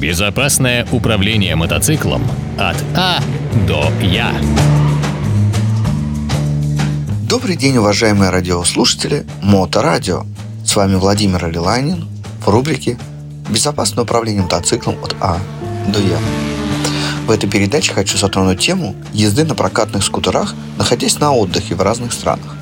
Безопасное управление мотоциклом от А до Я. Добрый день, уважаемые радиослушатели Моторадио. С вами Владимир Алиланин в рубрике «Безопасное управление мотоциклом от А до Я». В этой передаче хочу затронуть тему езды на прокатных скутерах, находясь на отдыхе в разных странах.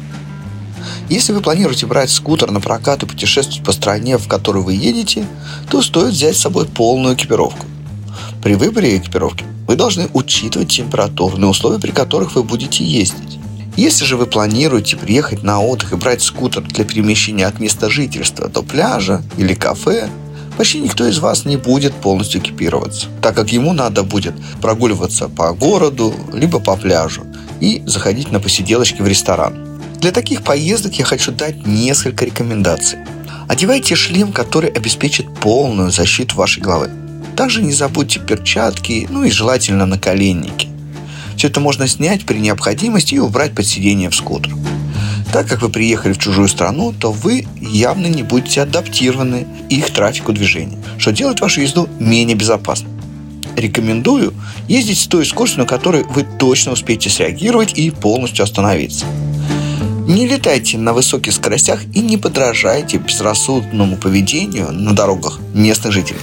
Если вы планируете брать скутер на прокат и путешествовать по стране, в которую вы едете, то стоит взять с собой полную экипировку. При выборе экипировки вы должны учитывать температурные условия, при которых вы будете ездить. Если же вы планируете приехать на отдых и брать скутер для перемещения от места жительства до пляжа или кафе, почти никто из вас не будет полностью экипироваться, так как ему надо будет прогуливаться по городу, либо по пляжу и заходить на посиделочки в ресторан. Для таких поездок я хочу дать несколько рекомендаций. Одевайте шлем, который обеспечит полную защиту вашей головы. Также не забудьте перчатки, ну и желательно наколенники. Все это можно снять при необходимости и убрать под сиденье в скутер. Так как вы приехали в чужую страну, то вы явно не будете адаптированы их трафику движения, что делает вашу езду менее безопасной. Рекомендую ездить с той скоростью, на которой вы точно успеете среагировать и полностью остановиться. Не летайте на высоких скоростях и не подражайте безрассудному поведению на дорогах местных жителей.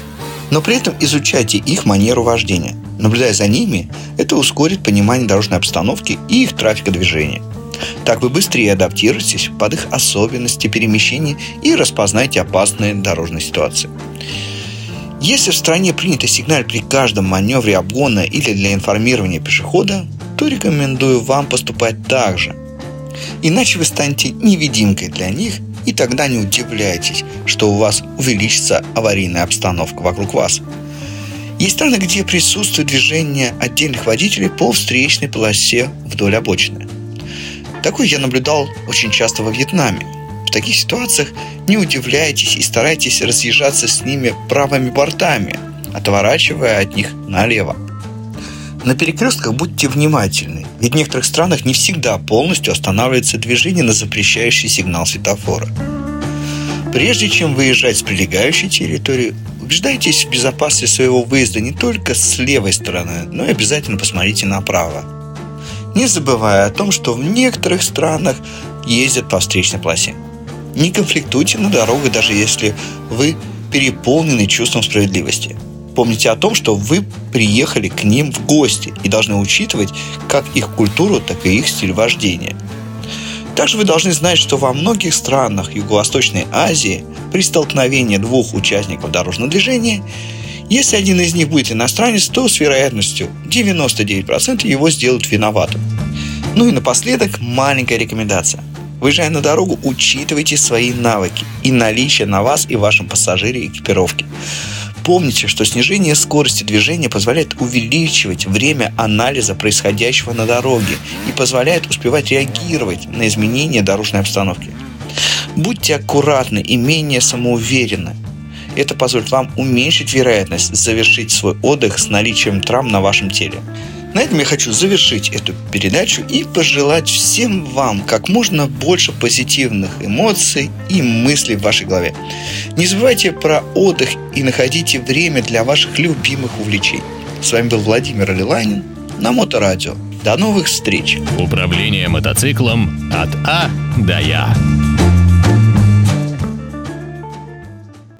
Но при этом изучайте их манеру вождения. Наблюдая за ними, это ускорит понимание дорожной обстановки и их трафика движения. Так вы быстрее адаптируетесь под их особенности перемещения и распознаете опасные дорожные ситуации. Если в стране принято сигналь при каждом маневре обгона или для информирования пешехода, то рекомендую вам поступать так же – Иначе вы станете невидимкой для них, и тогда не удивляйтесь, что у вас увеличится аварийная обстановка вокруг вас. Есть страны, где присутствует движение отдельных водителей по встречной полосе вдоль обочины. Такое я наблюдал очень часто во Вьетнаме. В таких ситуациях не удивляйтесь и старайтесь разъезжаться с ними правыми бортами, отворачивая от них налево. На перекрестках будьте внимательны, ведь в некоторых странах не всегда полностью останавливается движение на запрещающий сигнал светофора. Прежде чем выезжать с прилегающей территории, убеждайтесь в безопасности своего выезда не только с левой стороны, но и обязательно посмотрите направо. Не забывая о том, что в некоторых странах ездят по встречной полосе. Не конфликтуйте на дорогах, даже если вы переполнены чувством справедливости – Помните о том, что вы приехали к ним в гости и должны учитывать как их культуру, так и их стиль вождения. Также вы должны знать, что во многих странах Юго-Восточной Азии при столкновении двух участников дорожного движения, если один из них будет иностранец, то с вероятностью 99% его сделают виноватым. Ну и напоследок маленькая рекомендация. Выезжая на дорогу, учитывайте свои навыки и наличие на вас и вашем пассажире экипировки. Помните, что снижение скорости движения позволяет увеличивать время анализа происходящего на дороге и позволяет успевать реагировать на изменения дорожной обстановки. Будьте аккуратны и менее самоуверенны. Это позволит вам уменьшить вероятность завершить свой отдых с наличием травм на вашем теле. На этом я хочу завершить эту передачу и пожелать всем вам как можно больше позитивных эмоций и мыслей в вашей голове. Не забывайте про отдых и находите время для ваших любимых увлечений. С вами был Владимир Алиланин на Моторадио. До новых встреч! Управление мотоциклом от А до Я.